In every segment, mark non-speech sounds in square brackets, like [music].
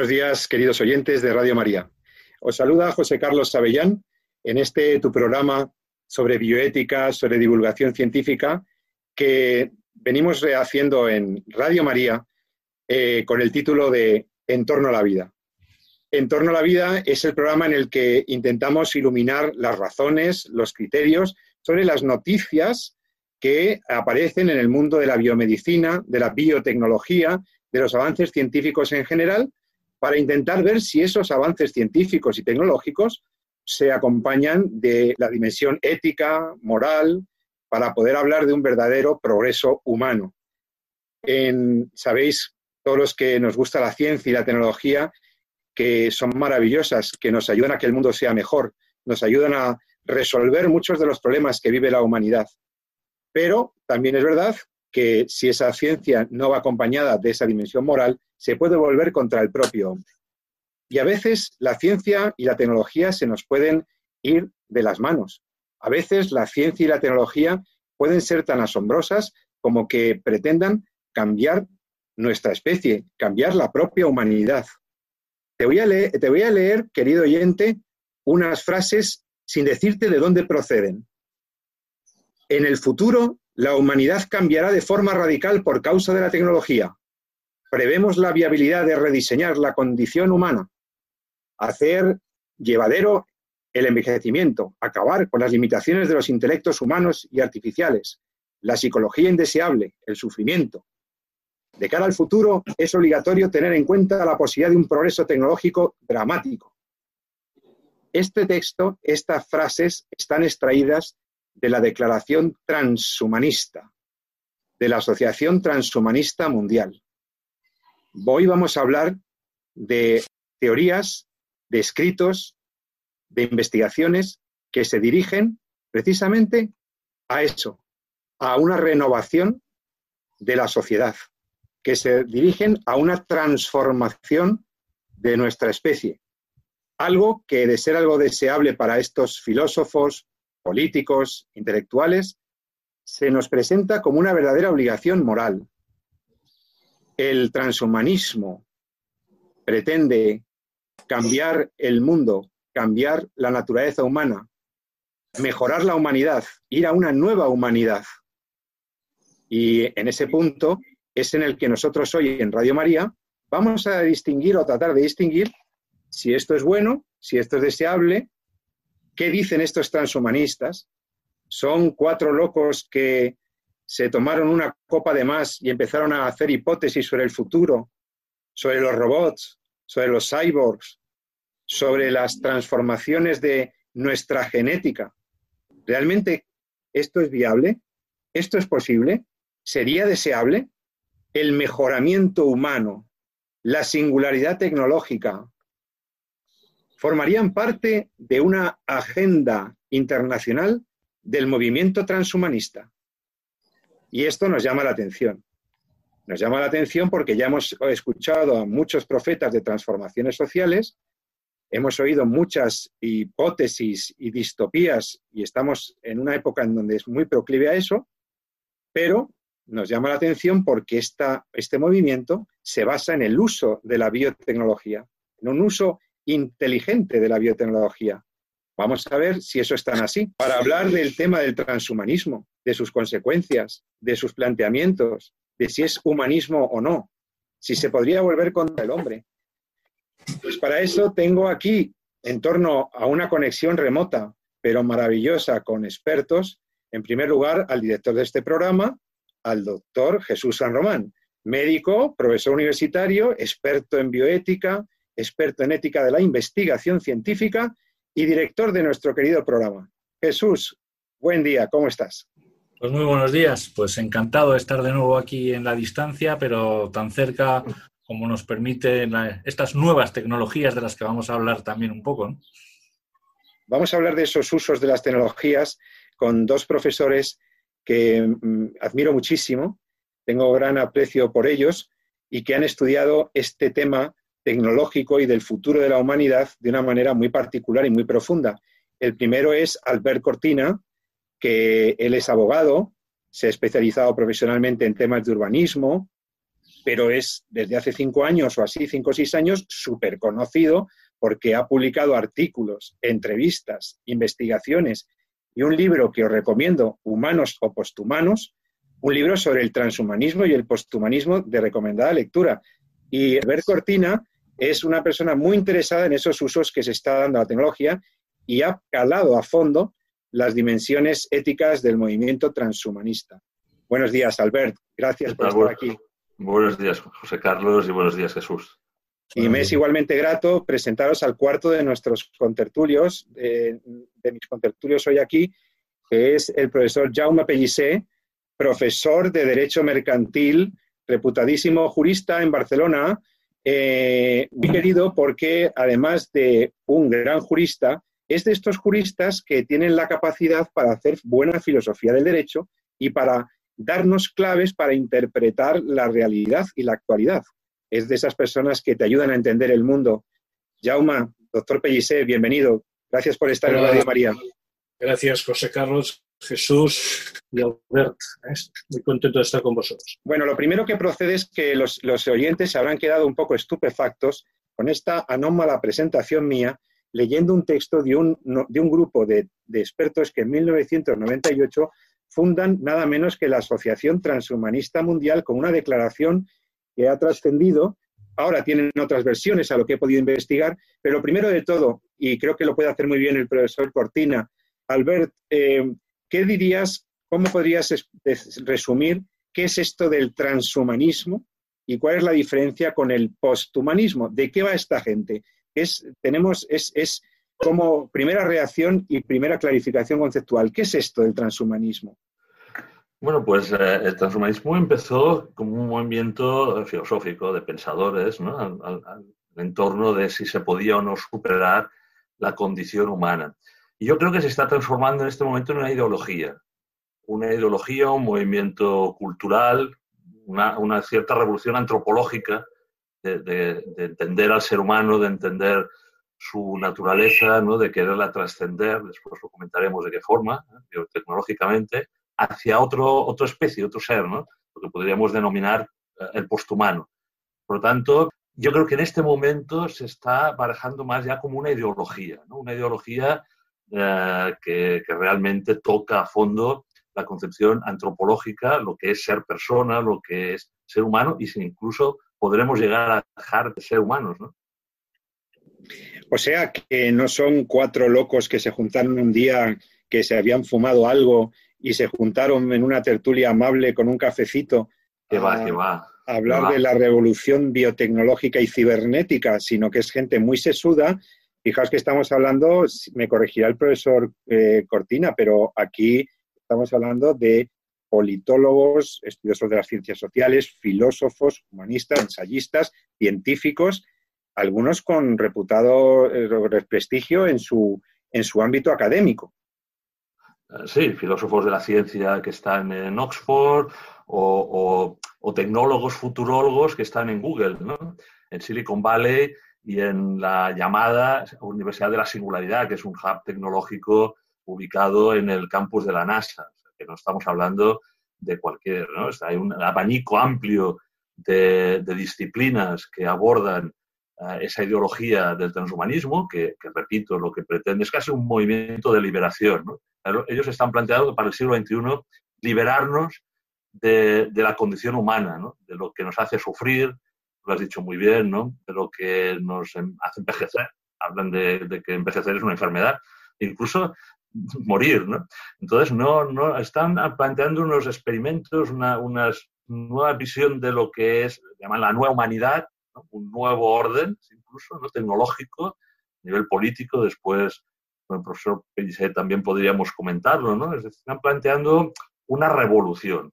Buenos días, queridos oyentes de Radio María. Os saluda José Carlos Sabellán en este tu programa sobre bioética, sobre divulgación científica, que venimos haciendo en Radio María eh, con el título de En torno a la vida. En torno a la vida es el programa en el que intentamos iluminar las razones, los criterios sobre las noticias que aparecen en el mundo de la biomedicina, de la biotecnología, de los avances científicos en general para intentar ver si esos avances científicos y tecnológicos se acompañan de la dimensión ética, moral, para poder hablar de un verdadero progreso humano. Sabéis, todos los que nos gusta la ciencia y la tecnología, que son maravillosas, que nos ayudan a que el mundo sea mejor, nos ayudan a resolver muchos de los problemas que vive la humanidad. Pero también es verdad que si esa ciencia no va acompañada de esa dimensión moral, se puede volver contra el propio hombre. Y a veces la ciencia y la tecnología se nos pueden ir de las manos. A veces la ciencia y la tecnología pueden ser tan asombrosas como que pretendan cambiar nuestra especie, cambiar la propia humanidad. Te voy a leer, te voy a leer querido oyente, unas frases sin decirte de dónde proceden. En el futuro la humanidad cambiará de forma radical por causa de la tecnología. Prevemos la viabilidad de rediseñar la condición humana, hacer llevadero el envejecimiento, acabar con las limitaciones de los intelectos humanos y artificiales, la psicología indeseable, el sufrimiento. De cara al futuro, es obligatorio tener en cuenta la posibilidad de un progreso tecnológico dramático. Este texto, estas frases están extraídas de la Declaración Transhumanista, de la Asociación Transhumanista Mundial. Hoy vamos a hablar de teorías, de escritos, de investigaciones que se dirigen precisamente a eso, a una renovación de la sociedad, que se dirigen a una transformación de nuestra especie. Algo que de ser algo deseable para estos filósofos, políticos, intelectuales, se nos presenta como una verdadera obligación moral. El transhumanismo pretende cambiar el mundo, cambiar la naturaleza humana, mejorar la humanidad, ir a una nueva humanidad. Y en ese punto es en el que nosotros hoy en Radio María vamos a distinguir o tratar de distinguir si esto es bueno, si esto es deseable ¿Qué dicen estos transhumanistas? Son cuatro locos que se tomaron una copa de más y empezaron a hacer hipótesis sobre el futuro, sobre los robots, sobre los cyborgs, sobre las transformaciones de nuestra genética. ¿Realmente esto es viable? ¿Esto es posible? ¿Sería deseable? El mejoramiento humano, la singularidad tecnológica, formarían parte de una agenda internacional del movimiento transhumanista. Y esto nos llama la atención. Nos llama la atención porque ya hemos escuchado a muchos profetas de transformaciones sociales, hemos oído muchas hipótesis y distopías y estamos en una época en donde es muy proclive a eso, pero nos llama la atención porque este movimiento se basa en el uso de la biotecnología, en un uso inteligente de la biotecnología. Vamos a ver si eso es tan así. Para hablar del tema del transhumanismo, de sus consecuencias, de sus planteamientos, de si es humanismo o no, si se podría volver contra el hombre. Pues para eso tengo aquí, en torno a una conexión remota, pero maravillosa, con expertos, en primer lugar al director de este programa, al doctor Jesús San Román, médico, profesor universitario, experto en bioética, experto en ética de la investigación científica y director de nuestro querido programa. Jesús, buen día, ¿cómo estás? Pues muy buenos días, pues encantado de estar de nuevo aquí en la distancia, pero tan cerca como nos permiten estas nuevas tecnologías de las que vamos a hablar también un poco. Vamos a hablar de esos usos de las tecnologías con dos profesores que mm, admiro muchísimo, tengo gran aprecio por ellos y que han estudiado este tema tecnológico y del futuro de la humanidad de una manera muy particular y muy profunda. El primero es Albert Cortina, que él es abogado, se ha especializado profesionalmente en temas de urbanismo, pero es desde hace cinco años o así, cinco o seis años, súper conocido porque ha publicado artículos, entrevistas, investigaciones y un libro que os recomiendo, Humanos o Posthumanos, un libro sobre el transhumanismo y el posthumanismo de recomendada lectura. Y Albert Cortina es una persona muy interesada en esos usos que se está dando a la tecnología y ha calado a fondo las dimensiones éticas del movimiento transhumanista. Buenos días, Albert. Gracias por estar aquí. Buenos días, José Carlos, y buenos días, Jesús. Y me es igualmente grato presentaros al cuarto de nuestros contertulios, de, mis contertulios hoy aquí, que es el profesor Jaume Pellicé, profesor de Derecho Mercantil, reputadísimo jurista en Barcelona, eh, muy querido porque además de un gran jurista, es de estos juristas que tienen la capacidad para hacer buena filosofía del derecho y para darnos claves para interpretar la realidad y la actualidad. Es de esas personas que te ayudan a entender el mundo. Jauma, doctor Pellicé, bienvenido. Gracias por estar en Radio María. Gracias, José Carlos, Jesús y Albert. Muy contento de estar con vosotros. Bueno, lo primero que procede es que los, oyentes se habrán quedado un poco estupefactos con esta anómala presentación mía, leyendo un texto de un, de un grupo de, de expertos que en 1998 fundan nada menos que la Asociación Transhumanista Mundial con una declaración que ha trascendido. Ahora tienen otras versiones a lo que he podido investigar, pero primero de todo, y creo que lo puede hacer muy bien el profesor Cortina, Albert, eh, ¿qué dirías, cómo podrías resumir qué es esto del transhumanismo y cuál es la diferencia con el posthumanismo? ¿De qué va esta gente? Es, tenemos, es, es como primera reacción y primera clarificación conceptual. ¿Qué es esto del transhumanismo? Bueno, pues eh, el transhumanismo empezó como un movimiento filosófico de pensadores ¿no? al, en torno de si se podía o no superar la condición humana. Y yo creo que se está transformando en este momento en una ideología, una ideología, un movimiento cultural, una, cierta revolución antropológica de, entender al ser humano, de entender su naturaleza, ¿no? de quererla trascender, después lo comentaremos de qué forma, ¿eh? tecnológicamente, hacia otro, otra especie, otro ser, ¿no? lo que podríamos denominar eh, el posthumano. Por lo tanto, yo creo que en este momento se está barajando más ya como una ideología, ¿no? una ideología eh, que, que, realmente toca a fondo la concepción antropológica, lo que es ser persona, lo que es ser humano, y si incluso podremos llegar a dejar de ser humanos. ¿no? O sea que no son cuatro locos que se juntaron un día, que se habían fumado algo y se juntaron en una tertulia amable con un cafecito. Que va, que va. A hablar de la revolución biotecnológica y cibernética, sino que es gente muy sesuda. Fijaos que estamos hablando, me corregirá el profesor eh, Cortina, pero aquí estamos hablando de politólogos, estudiosos de las ciencias sociales, filósofos, humanistas, ensayistas, científicos, algunos con reputado eh, prestigio en su, en su ámbito académico. Eh, sí, filósofos de la ciencia que están en Oxford o, tecnólogos futurólogos que están en Google, ¿no? en Silicon Valley y en la llamada Universidad de la Singularidad, que es un hub tecnológico ubicado en el campus de la NASA, que no estamos hablando de cualquier, ¿no? Hay un abanico amplio de, de disciplinas que abordan esa ideología del transhumanismo, que, repito, lo que pretende es casi un movimiento de liberación. Ellos están planteando para el siglo XXI liberarnos de, la condición humana, de lo que nos hace sufrir, lo has dicho muy bien, ¿no? de lo que nos em, hace envejecer. Hablan de, que envejecer es una enfermedad, incluso morir. ¿no? Entonces, no, no, están planteando unos experimentos, una, una nueva visión de lo que es, llaman la nueva humanidad, un nuevo orden, incluso ¿no? tecnológico, a nivel político, después con el profesor Pellicer también podríamos comentarlo, ¿no? están planteando una revolución.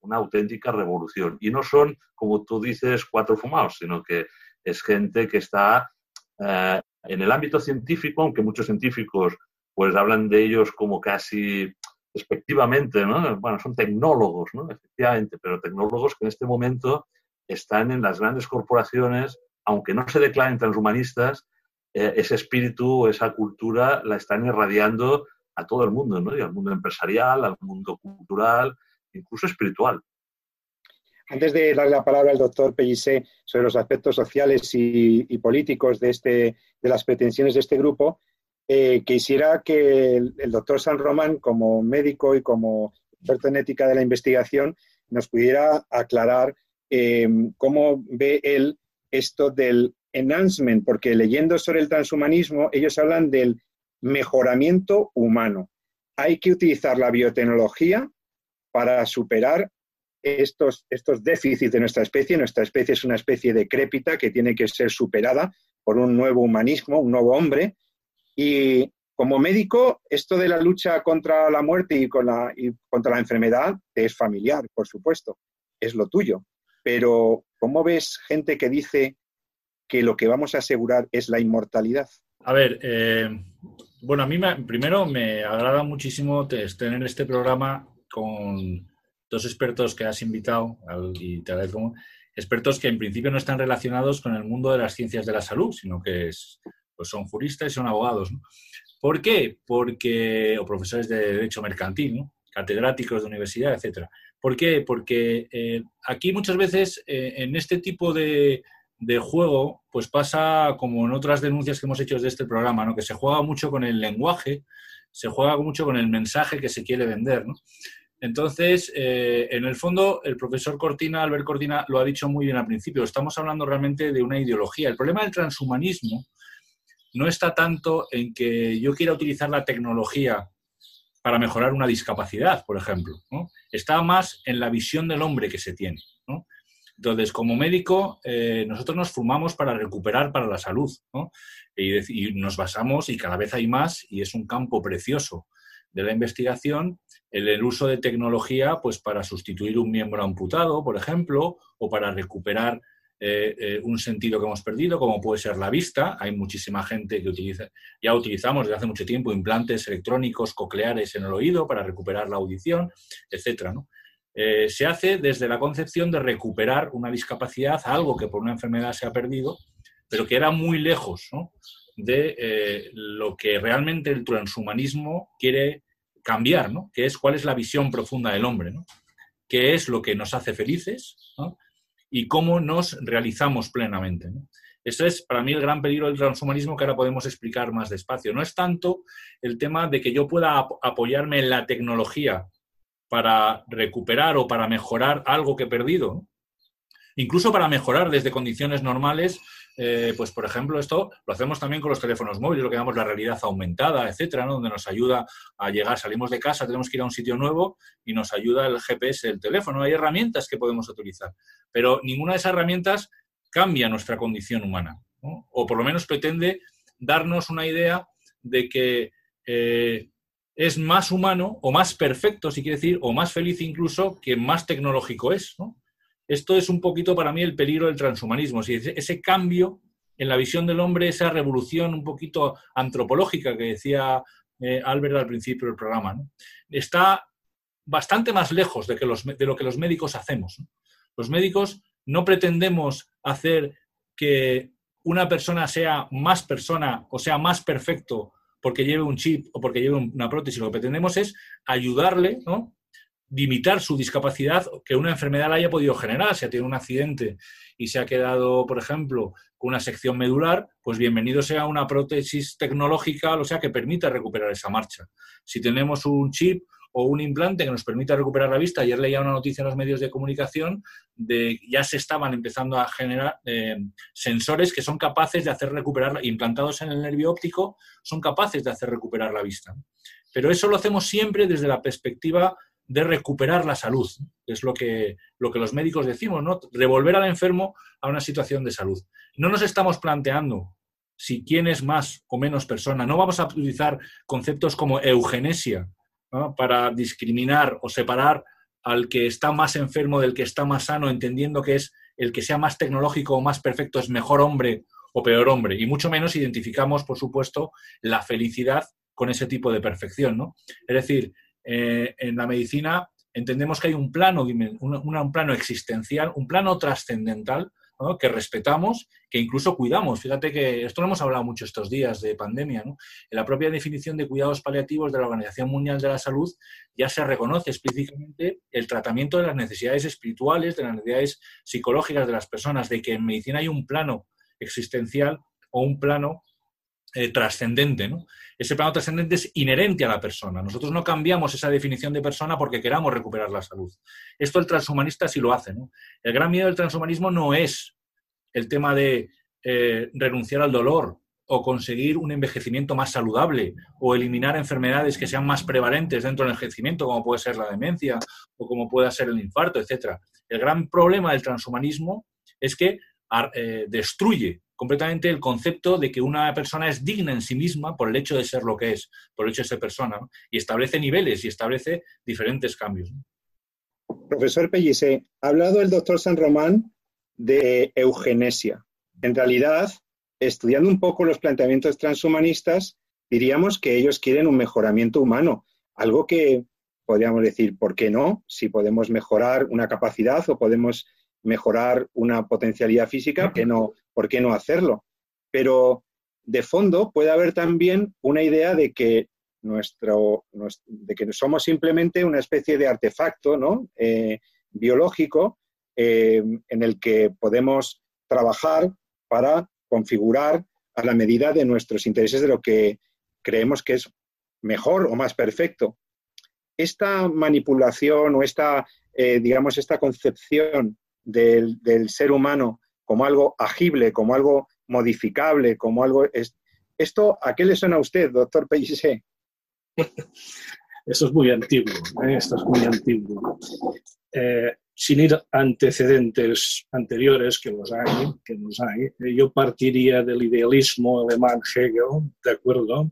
una auténtica revolución. Y no son, como tú dices, cuatro fumados, sino que es gente que está eh, en el ámbito científico, aunque muchos científicos pues hablan de ellos como casi respectivamente, ¿no? Bueno, son tecnólogos, ¿no? Efectivamente, pero tecnólogos que en este momento están en las grandes corporaciones, aunque no se declaren transhumanistas, eh, ese espíritu, esa cultura la están irradiando a todo el mundo, ¿no? Y al mundo empresarial, al mundo cultural, incluso espiritual. Antes de darle la palabra al doctor Pellicé sobre los aspectos sociales y, políticos de, este, de las pretensiones de este grupo, eh, quisiera que el, doctor San Román, como médico y como experto en ética de la investigación, nos pudiera aclarar eh, cómo ve él esto del enhancement, porque leyendo sobre el transhumanismo, ellos hablan del mejoramiento humano. Hay que utilizar la biotecnología para superar estos, estos déficits de nuestra especie. Nuestra especie es una especie decrépita que tiene que ser superada por un nuevo humanismo, un nuevo hombre. Y como médico, esto de la lucha contra la muerte y, contra la enfermedad es familiar, por supuesto, es lo tuyo. Pero, ¿cómo ves gente que dice que lo que vamos a asegurar es la inmortalidad? A ver, eh, bueno, a mí primero me agrada muchísimo tener este programa con dos expertos que has invitado, y te agradezco, expertos que en principio no están relacionados con el mundo de las ciencias de la salud, sino que pues son juristas y son abogados. ¿Por qué? Porque, o profesores de derecho mercantil, catedráticos de universidad, etcétera. ¿Por qué? Porque eh, aquí muchas veces eh, en este tipo de, de, juego, pues pasa como en otras denuncias que hemos hecho desde este programa, ¿no? que se juega mucho con el lenguaje, se juega mucho con el mensaje que se quiere vender. ¿no? Entonces, eh, en el fondo, el profesor Cortina, Albert Cortina, lo ha dicho muy bien al principio. Estamos hablando realmente de una ideología. El problema del transhumanismo no está tanto en que yo quiera utilizar la tecnología para mejorar una discapacidad, por ejemplo. Está más en la visión del hombre que se tiene. Entonces, como médico, eh, nosotros nos formamos para recuperar para la salud. y, nos basamos, y cada vez hay más, y es un campo precioso de la investigación el, uso de tecnología pues para sustituir un miembro amputado, por ejemplo, o para recuperar eh, eh, un sentido que hemos perdido, como puede ser la vista. Hay muchísima gente que utiliza, ya utilizamos desde hace mucho tiempo implantes electrónicos cocleares en el oído para recuperar la audición, etcétera. Eh, se hace desde la concepción de recuperar una discapacidad, algo que por una enfermedad se ha perdido, pero que era muy lejos de lo que realmente el transhumanismo quiere cambiar, ¿no? Que es cuál es la visión profunda del hombre, ¿no? ¿Qué es lo que nos hace felices? Y cómo nos realizamos plenamente. ¿no? Eso es para mí el gran peligro del transhumanismo que ahora podemos explicar más despacio. No es tanto el tema de que yo pueda apoyarme en la tecnología para recuperar o para mejorar algo que he perdido, incluso para mejorar desde condiciones normales eh, pues por ejemplo, esto lo hacemos también con los teléfonos móviles, lo que llamamos la realidad aumentada, etcétera, donde nos ayuda a llegar, salimos de casa, tenemos que ir a un sitio nuevo y nos ayuda el GPS del teléfono. Hay herramientas que podemos utilizar, pero ninguna de esas herramientas cambia nuestra condición humana, o por lo menos pretende darnos una idea de que eh, es más humano o más perfecto, si quiere decir, o más feliz incluso que más tecnológico es. ¿no? Esto es un poquito para mí el peligro del transhumanismo, ese cambio en la visión del hombre, esa revolución un poquito antropológica que decía eh, Albert al principio del programa, está bastante más lejos de, lo que los médicos hacemos. Los médicos no pretendemos hacer que una persona sea más persona o sea más perfecto porque lleve un chip o porque lleve una prótesis. Lo que pretendemos es ayudarle ¿no? Limitar su discapacidad que una enfermedad la haya podido generar. Si ha tenido un accidente y se ha quedado, por ejemplo, con una sección medular, pues bienvenido sea una prótesis tecnológica, o sea, que permita recuperar esa marcha. Si tenemos un chip o un implante que nos permita recuperar la vista, ayer leía una noticia en los medios de comunicación de ya se estaban empezando a generar eh, sensores que son capaces de hacer recuperar, implantados en el nervio óptico, son capaces de hacer recuperar la vista. Pero eso lo hacemos siempre desde la perspectiva de recuperar la salud, es lo que, lo que los médicos decimos, ¿no? Revolver al enfermo a una situación de salud. No nos estamos planteando si quién es más o menos persona. No vamos a utilizar conceptos como eugenesia para discriminar o separar al que está más enfermo del que está más sano, entendiendo que es el que sea más tecnológico o más perfecto es mejor hombre o peor hombre. Y mucho menos identificamos, por supuesto, la felicidad con ese tipo de perfección. ¿no? Es decir, eh, en la medicina entendemos que hay un plano, un plano existencial, un plano trascendental que respetamos, que incluso cuidamos. Fíjate que esto lo hemos hablado mucho estos días de pandemia. En la propia definición de cuidados paliativos de la Organización Mundial de la Salud ya se reconoce explícitamente el tratamiento de las necesidades espirituales, de las necesidades psicológicas de las personas, de que en medicina hay un plano existencial o un plano eh, trascendente. Ese plano trascendente es inherente a la persona. Nosotros no cambiamos esa definición de persona porque queramos recuperar la salud. Esto el transhumanista sí lo hace. El gran miedo del transhumanismo no es el tema de eh, renunciar al dolor o conseguir un envejecimiento más saludable o eliminar enfermedades que sean más prevalentes dentro del envejecimiento, como puede ser la demencia o como pueda ser el infarto, etc. El gran problema del transhumanismo es que eh, destruye completamente el concepto de que una persona es digna en sí misma por el hecho de ser lo que es, por el hecho de ser persona, y establece niveles y establece diferentes cambios. Profesor Pellice, ha hablado el doctor San Román de eugenesia. En realidad, estudiando un poco los planteamientos transhumanistas, diríamos que ellos quieren un mejoramiento humano, algo que podríamos decir, ¿por qué no? Si podemos mejorar una capacidad o podemos mejorar una potencialidad física, no, ¿por qué no hacerlo? Pero de fondo puede haber también una idea de que nuestro, de que somos simplemente una especie de artefacto ¿no? Eh, biológico eh, en el que podemos trabajar para configurar a la medida de nuestros intereses de lo que creemos que es mejor o más perfecto. Esta manipulación o esta, eh, digamos, esta concepción del, ser humano como algo agible, como algo modificable, como algo... ¿Esto a qué le suena a usted, doctor Pellicer? Esto es muy antiguo, ¿eh? esto es muy antiguo. Eh, sin ir antecedentes anteriores, que los hay, que los hay, eh, yo partiría del idealismo alemán Hegel, ¿de acuerdo?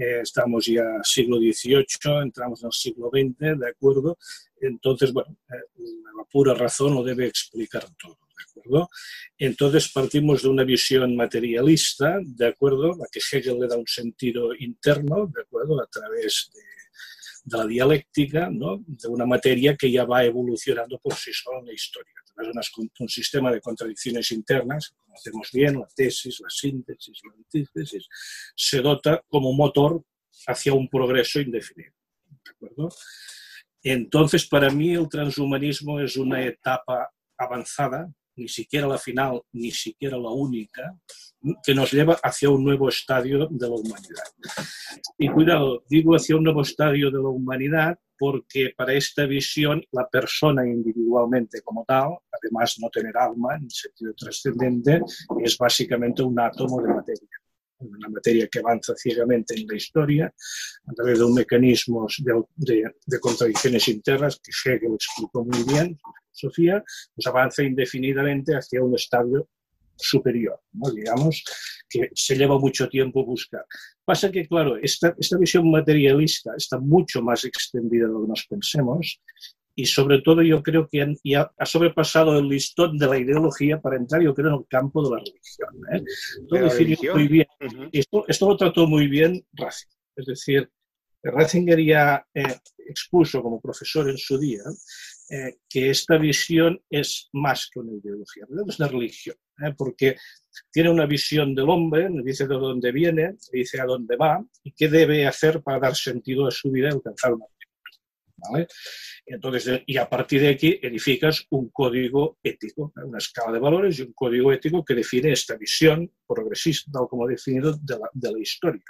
Estamos ya siglo XVIII, entramos en el siglo XX, ¿de acuerdo? Entonces, bueno, la pura razón lo debe explicar todo. ¿de acuerdo? Entonces partimos de una visión materialista, ¿de acuerdo? A que Hegel le da un sentido interno, ¿de acuerdo? A través de, la dialéctica, ¿no? De una materia que ya va evolucionando por sí sola en la historia. Es un sistema de contradicciones internas, conocemos bien, la tesis, la síntesis, la antítesis, se dota como motor hacia un progreso indefinido. Entonces, para mí el transhumanismo es una etapa avanzada, ni siquiera la final, ni siquiera la única, que nos lleva hacia un nuevo estadio de la humanidad. Y cuidado, digo hacia un nuevo estadio de la humanidad porque para esta visión la persona individualmente como tal, además no tener alma en sentido trascendente, es básicamente un átomo de materia una materia que avanza ciegamente en la historia a través de un mecanismo de, contradicciones internas que Hegel explicó muy bien, Sofía, pues avanza indefinidamente hacia un estadio superior, ¿no? digamos, que se lleva mucho tiempo buscar. Pasa que, claro, esta, esta visión materialista está mucho más extendida de lo que nos pensemos y sobre todo yo creo que ya ha sobrepasado el listón de la ideología para entrar, yo creo, en el campo de la religión. ¿eh? Esto, muy bien. esto, lo trató muy bien Ratzinger. Es decir, Ratzinger ya eh, expuso como profesor en su día eh, que esta visión es más que una ideología, es una religión, ¿eh? porque tiene una visión del hombre, dice de dónde viene, dice a dónde va y qué debe hacer para dar sentido a su vida y alcanzar una ¿vale? Entonces, y a partir de aquí edificas un código ético, una escala de valores y un código ético que define esta visión progresista, tal como definido, de la, de la historia.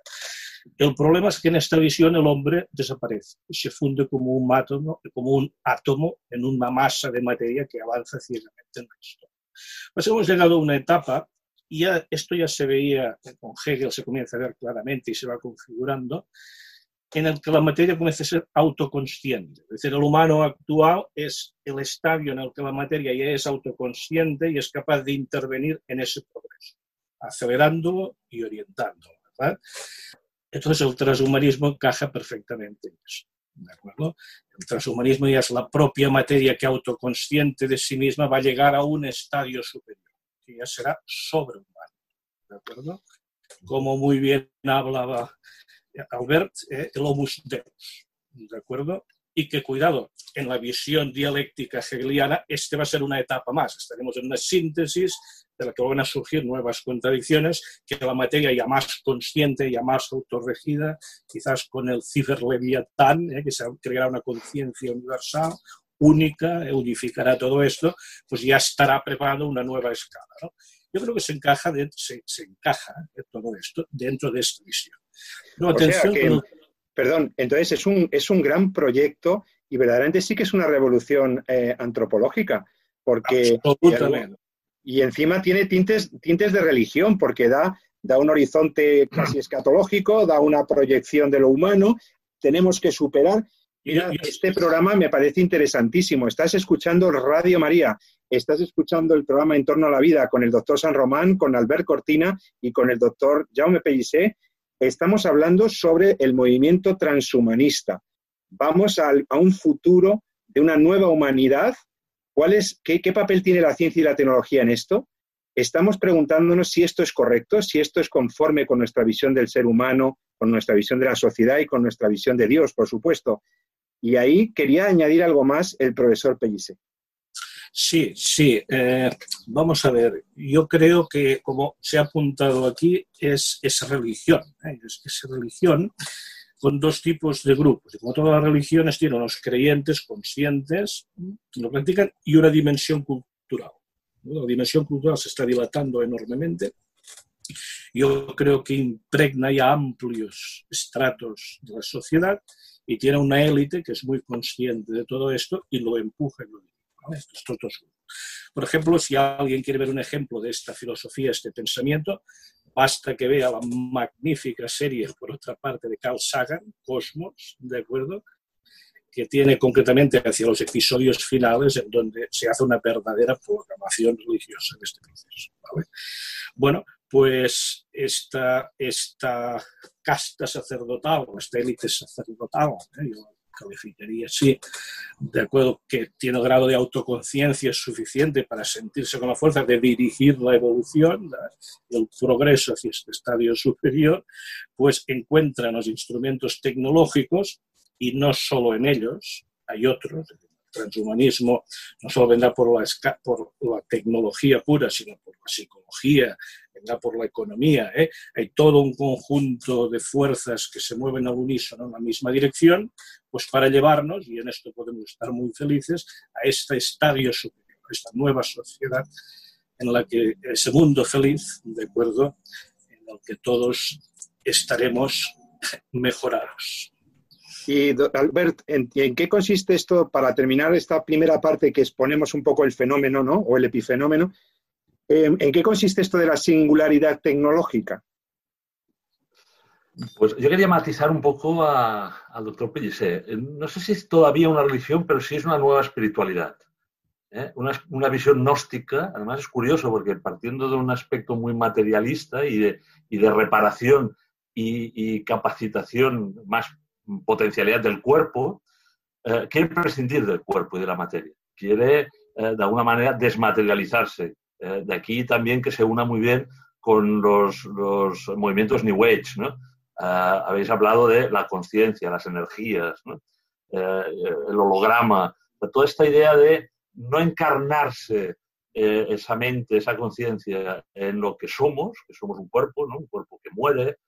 El problema es que en esta visión el hombre desaparece, se funde como un átomo, como un átomo en una masa de materia que avanza ciegamente en la historia. Pues hemos llegado a una etapa, y ya, esto ya se veía con Hegel, se comienza a ver claramente y se va configurando, en el que la materia comienza a ser autoconsciente. Es decir, el humano actual es el estadio en el que la materia ya es autoconsciente y es capaz de intervenir en ese progreso, acelerándolo y orientándolo. Entonces el transhumanismo encaja perfectamente en eso. ¿de acuerdo? El transhumanismo ya es la propia materia que autoconsciente de sí misma va a llegar a un estadio superior, que ya será sobrehumano, ¿de acuerdo? Como muy bien hablaba Albert, eh, el homus deus, ¿de acuerdo? Y que, cuidado, en la visión dialéctica hegeliana, este va a ser una etapa más. Estaremos en una síntesis de la que van a surgir nuevas contradicciones, que la materia ya más consciente, ya más autorregida, quizás con el ciberleviatán, ¿eh? que se creará una conciencia universal, única, unificará todo esto, pues ya estará preparando una nueva escala. Yo creo que se encaja, de, se, encaja ¿eh? todo esto dentro de esta visión. No, atención, Perdón, entonces es un, es un gran proyecto y verdaderamente sí que es una revolución eh, antropológica, porque... Y, encima tiene tintes, tintes de religión, porque da, da un horizonte casi escatológico, da una proyección de lo humano, tenemos que superar. Mira, este programa me parece interesantísimo. Estás escuchando Radio María, estás escuchando el programa En torno a la vida con el doctor San Román, con Albert Cortina y con el doctor Jaume Pellicé, estamos hablando sobre el movimiento transhumanista. Vamos a, un futuro de una nueva humanidad. ¿Cuál es, qué, papel tiene la ciencia y la tecnología en esto? Estamos preguntándonos si esto es correcto, si esto es conforme con nuestra visión del ser humano, con nuestra visión de la sociedad y con nuestra visión de Dios, por supuesto. Y ahí quería añadir algo más el profesor Pellice. Sí, sí. Eh, vamos a ver. Yo creo que, como se ha apuntado aquí, es, es religión. ¿eh? Es, religión con dos tipos de grupos. Y como todas las religiones, tienen unos creyentes conscientes que lo practican y una dimensión cultural. La dimensión cultural se está dilatando enormemente. Yo creo que impregna ya amplios estratos de la sociedad y tiene una élite que es muy consciente de todo esto y lo empuja y lo por ejemplo, si alguien quiere ver un ejemplo de esta filosofía, este pensamiento, basta que vea la magnífica serie, por otra parte, de Carl Sagan, Cosmos, ¿de acuerdo? que tiene concretamente hacia los episodios finales en donde se hace una verdadera programación religiosa de este proceso. Bueno, pues esta, esta casta sacerdotal, esta élite sacerdotal, ¿eh? Calificaría así, de acuerdo, que tiene grado de autoconciencia suficiente para sentirse con la fuerza de dirigir la evolución, el progreso hacia este estadio superior, pues encuentran los instrumentos tecnológicos y no solo en ellos, hay otros, transhumanismo no solo vendrá por la, por la tecnología pura, sino por la psicología, vendrá por la economía. ¿eh? Hay todo un conjunto de fuerzas que se mueven al unísono en la misma dirección, pues para llevarnos, y en esto podemos estar muy felices, a este estadio superior, a esta nueva sociedad en la que ese mundo feliz, de acuerdo, en el que todos estaremos mejorados. Y Albert, ¿en, qué consiste esto para terminar esta primera parte que exponemos un poco el fenómeno, ¿no? O el epifenómeno. ¿En, qué consiste esto de la singularidad tecnológica? Pues yo quería matizar un poco al doctor Pellicer. No sé si es todavía una religión, pero sí es una nueva espiritualidad. ¿eh? Una, visión gnóstica, además es curioso porque partiendo de un aspecto muy materialista y de, de reparación y, y, capacitación más potencialidad del cuerpo, eh, quiere prescindir del cuerpo y de la materia. Quiere, eh, de alguna manera, desmaterializarse. Eh, de aquí también que se una muy bien con los, movimientos New Age. ¿no? habéis hablado de la conciencia, las energías, el holograma, toda esta idea de no encarnarse esa mente, esa conciencia en lo que somos, que somos un cuerpo, ¿no? un cuerpo que muere,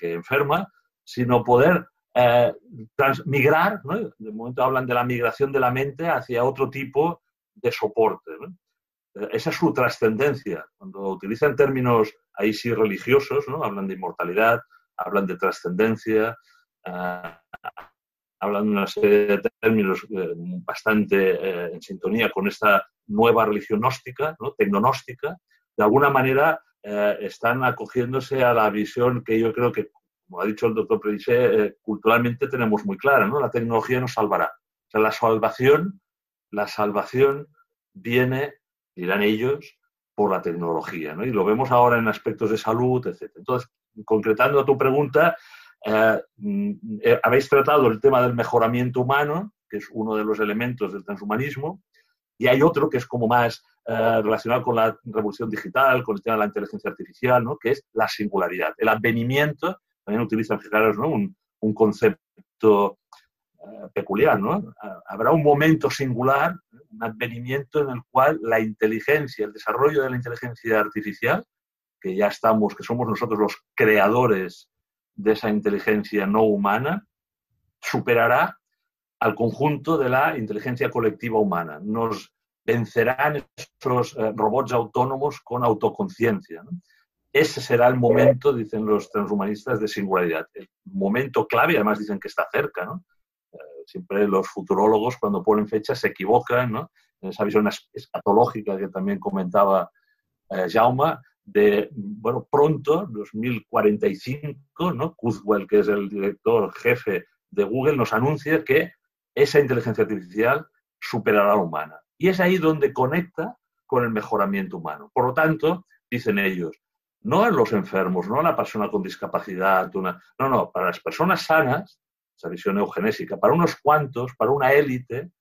que enferma, sino poder eh, migrar, de momento hablan de la migración de la mente hacia otro tipo de soporte. Eh, esa es su trascendencia. Cuando utilizan términos ahí sí religiosos, ¿no? hablan de inmortalidad, hablan de trascendencia, eh, hablan de una serie de términos bastante en sintonía con esta nueva religión gnóstica, ¿no? de alguna manera están acogiéndose a la visión que yo creo que como ha dicho el doctor Predise, eh, culturalmente tenemos muy clara, ¿no? La tecnología nos salvará. O sea, la salvación, la salvación viene, dirán ellos, por la tecnología, ¿no? Y lo vemos ahora en aspectos de salud, etc. Entonces, concretando a tu pregunta, Eh, eh, habéis tratado el tema del mejoramiento humano, que es uno de los elementos del transhumanismo, y hay otro que es como más eh, relacionado con la revolución digital, con el tema de la inteligencia artificial, ¿no? que es la singularidad, el advenimiento, también utilizan, fijaros, ¿no? un, concepto peculiar, ¿no? Habrá un momento singular, un advenimiento en el cual la inteligencia, el desarrollo de la inteligencia artificial, que ya estamos, que somos nosotros los creadores de esa inteligencia no humana superará al conjunto de la inteligencia colectiva humana. Nos vencerán esos eh, robots autónomos con autoconciencia. Ese será el momento, dicen los transhumanistas, de singularidad. El momento clave, además dicen que está cerca. ¿no? Eh, siempre los futurólogos, cuando ponen fechas, se equivocan. ¿no? En esa visión escatológica que también comentaba eh, Jaume, de, bueno, pronto, 2045, ¿no? Kurzweil, que es el director jefe de Google, nos anuncia que esa inteligencia artificial superará a la humana. Y es ahí donde conecta con el mejoramiento humano. Por lo tanto, dicen ellos, no a los enfermos, no a la persona con discapacidad, una, no, no, para las personas sanas, esa visión eugenésica, para unos cuantos, para una élite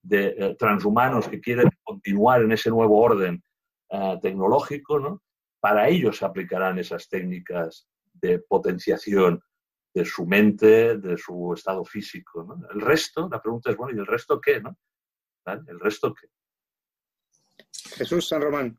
de eh, transhumanos que quieren continuar en ese nuevo orden eh, tecnológico, ¿no? para ellos se aplicarán esas técnicas de potenciación de su mente, de su estado físico. El resto, la pregunta es, bueno, ¿y el resto qué? ¿no? ¿El resto qué? Jesús San Román.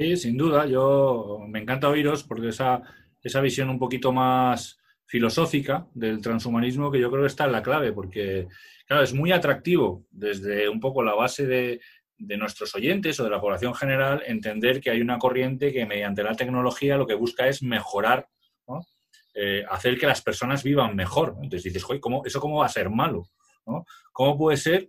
Sí, sin duda. Yo me encanta oíros porque esa, esa visión un poquito más filosófica del transhumanismo que yo creo que está en la clave, porque, claro, es muy atractivo desde un poco la base de, de nuestros oyentes o de la población general entender que hay una corriente que mediante la tecnología lo que busca es mejorar, eh, hacer que las personas vivan mejor. Entonces dices, ¿cómo, ¿eso cómo va a ser malo? ¿Cómo puede ser?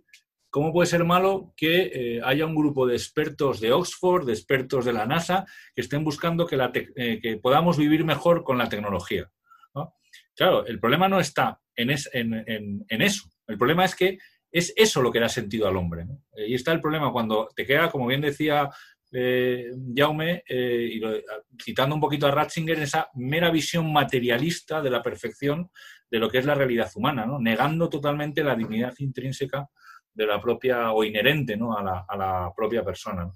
¿Cómo puede ser malo que eh, haya un grupo de expertos de Oxford, de expertos de la NASA, que estén buscando que, eh, podamos vivir mejor con la tecnología? Claro, el problema no está en, eso. El problema es que es eso lo que da sentido al hombre. Eh, y está el problema cuando te queda, como bien decía Jaume, citando un poquito a Ratzinger, esa mera visión materialista de la perfección de lo que es la realidad humana, negando totalmente la dignidad intrínseca de la propia o inherente ¿no? a, la, propia persona.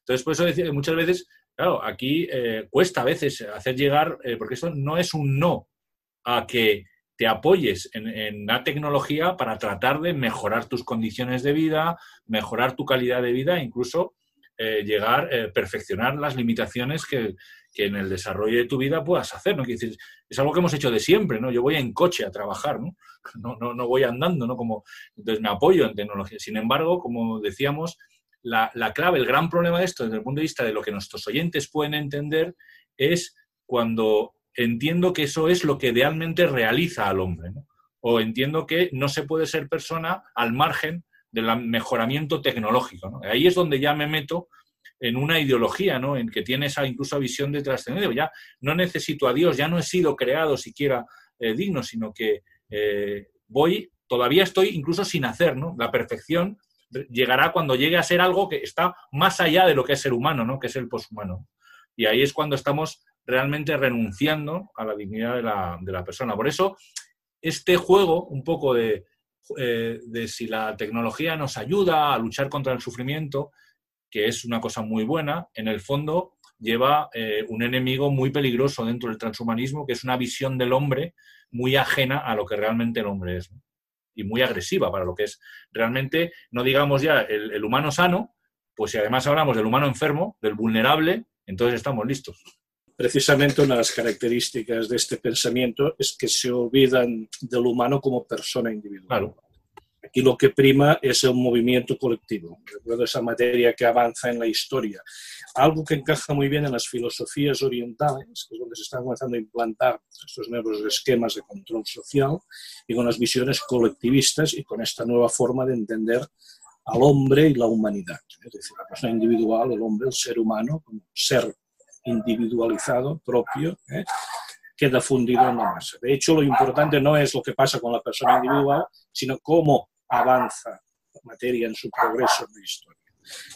Entonces, por eso muchas veces, claro, aquí cuesta a veces hacer llegar, porque eso no es un no a que te apoyes en, la tecnología para tratar de mejorar tus condiciones de vida, mejorar tu calidad de vida, incluso eh, llegar, a eh, perfeccionar las limitaciones que, en el desarrollo de tu vida puedas hacer, ¿no? Es, algo que hemos hecho de siempre, ¿no? Yo voy en coche a trabajar, [laughs] ¿no? No, no, voy andando, ¿no? Como, entonces me apoyo en tecnología. Sin embargo, como decíamos, la, la clave, el gran problema de esto desde el punto de vista de lo que nuestros oyentes pueden entender es cuando entiendo que eso es lo que idealmente realiza al hombre. O entiendo que no se puede ser persona al margen del mejoramiento tecnológico. Ahí es donde ya me meto en una ideología, ¿no? En que tiene esa incluso visión de trascendencia. Ya no necesito a Dios, ya no he sido creado siquiera eh, digno, sino que eh, voy, todavía estoy incluso sin hacer, ¿no? La perfección llegará cuando llegue a ser algo que está más allá de lo que es ser humano, ¿no? Que es el poshumano. Y ahí es cuando estamos realmente renunciando a la dignidad de la, persona. Por eso, este juego, un poco de, eh, de, si la tecnología nos ayuda a luchar contra el sufrimiento, que es una cosa muy buena, en el fondo lleva eh, un enemigo muy peligroso dentro del transhumanismo, que es una visión del hombre muy ajena a lo que realmente el hombre es. Y muy agresiva para lo que es realmente, no digamos ya el, el humano sano, pues si además hablamos del humano enfermo, del vulnerable, entonces estamos listos precisamente una de las características de este pensamiento es que se olvidan del humano como persona individual. Aquí lo que prima es el movimiento colectivo, recuerdo esa materia que avanza en la historia. Algo que encaja muy bien en las filosofías orientales, que es donde se están comenzando a implantar estos nuevos esquemas de control social, y con las visiones colectivistas y con esta nueva forma de entender al hombre y la humanidad. Es decir, la persona individual, el hombre, el ser humano, como ser individualizado, propio, ¿eh? queda fundido en la masa. De hecho, lo importante no es lo que pasa con la persona individual, sino cómo avanza la materia en su progreso en la historia.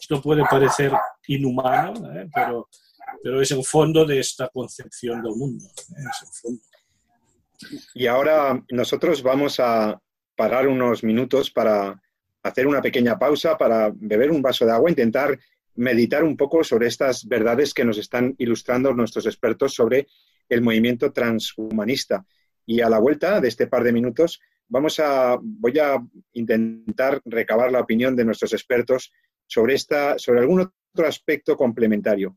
Esto puede parecer inhumano, ¿eh? pero, pero es el fondo de esta concepción del mundo. ¿eh? Es el fondo. Y ahora nosotros vamos a parar unos minutos para hacer una pequeña pausa, para beber un vaso de agua, intentar meditar un poco sobre estas verdades que nos están ilustrando nuestros expertos sobre el movimiento transhumanista. Y a la vuelta de este par de minutos vamos a, voy a intentar recabar la opinión de nuestros expertos sobre, esta, sobre algún otro aspecto complementario.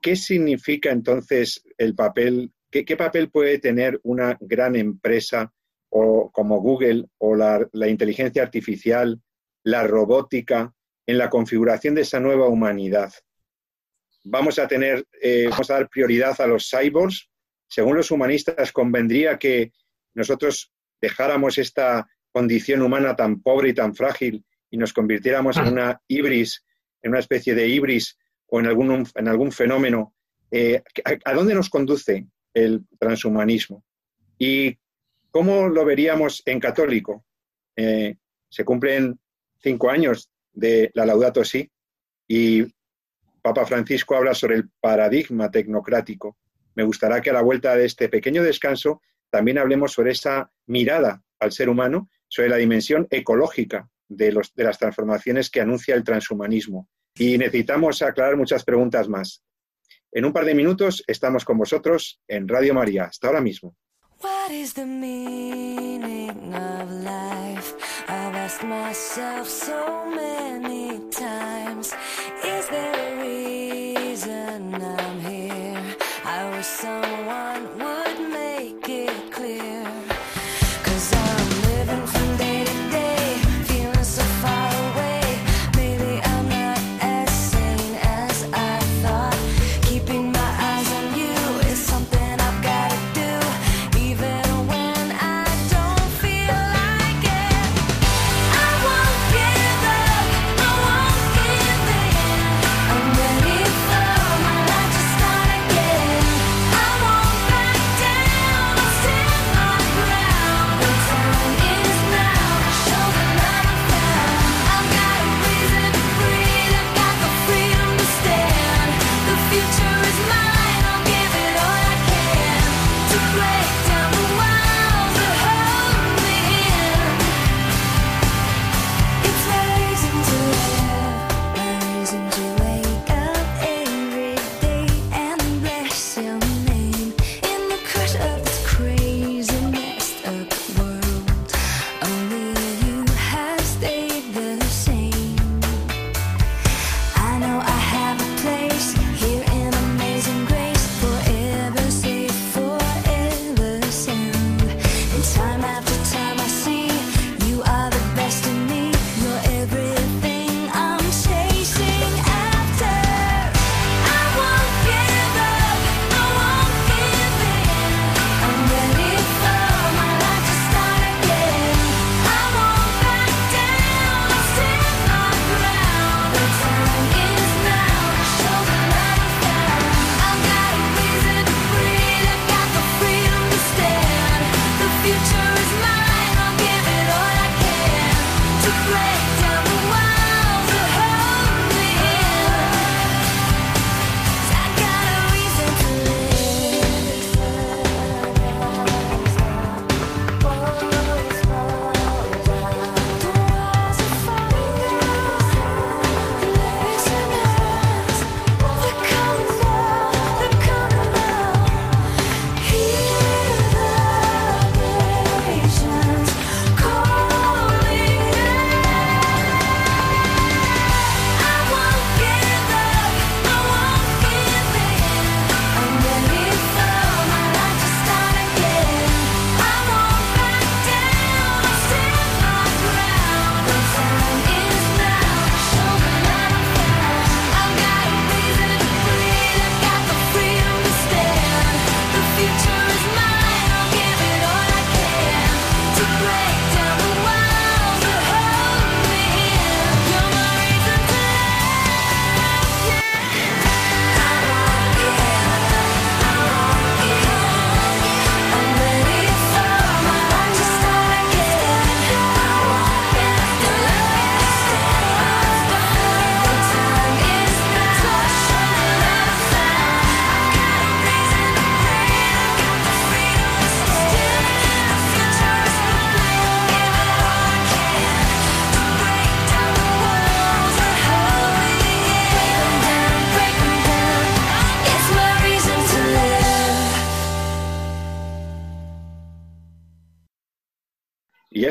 ¿Qué significa entonces el papel, qué, papel puede tener una gran empresa o, como Google o la, inteligencia artificial, la robótica, en la configuración de esa nueva humanidad? Vamos a tener, eh, vamos a dar prioridad a los cyborgs. Según los humanistas, convendría que nosotros dejáramos esta condición humana tan pobre y tan frágil y nos convirtiéramos en una ibris, en una especie de ibris o en algún, en algún fenómeno, eh, ¿a, dónde nos conduce el transhumanismo? ¿Y cómo lo veríamos en católico? Eh, se cumplen cinco años de la Laudato Si y Papa Francisco habla sobre el paradigma tecnocrático. Me gustaría que a la vuelta de este pequeño descanso también hablemos sobre esa mirada al ser humano, sobre la dimensión ecológica de, las transformaciones que anuncia el transhumanismo. Y necesitamos aclarar muchas preguntas más. En un par de minutos estamos con vosotros en Radio María. Hasta ahora mismo.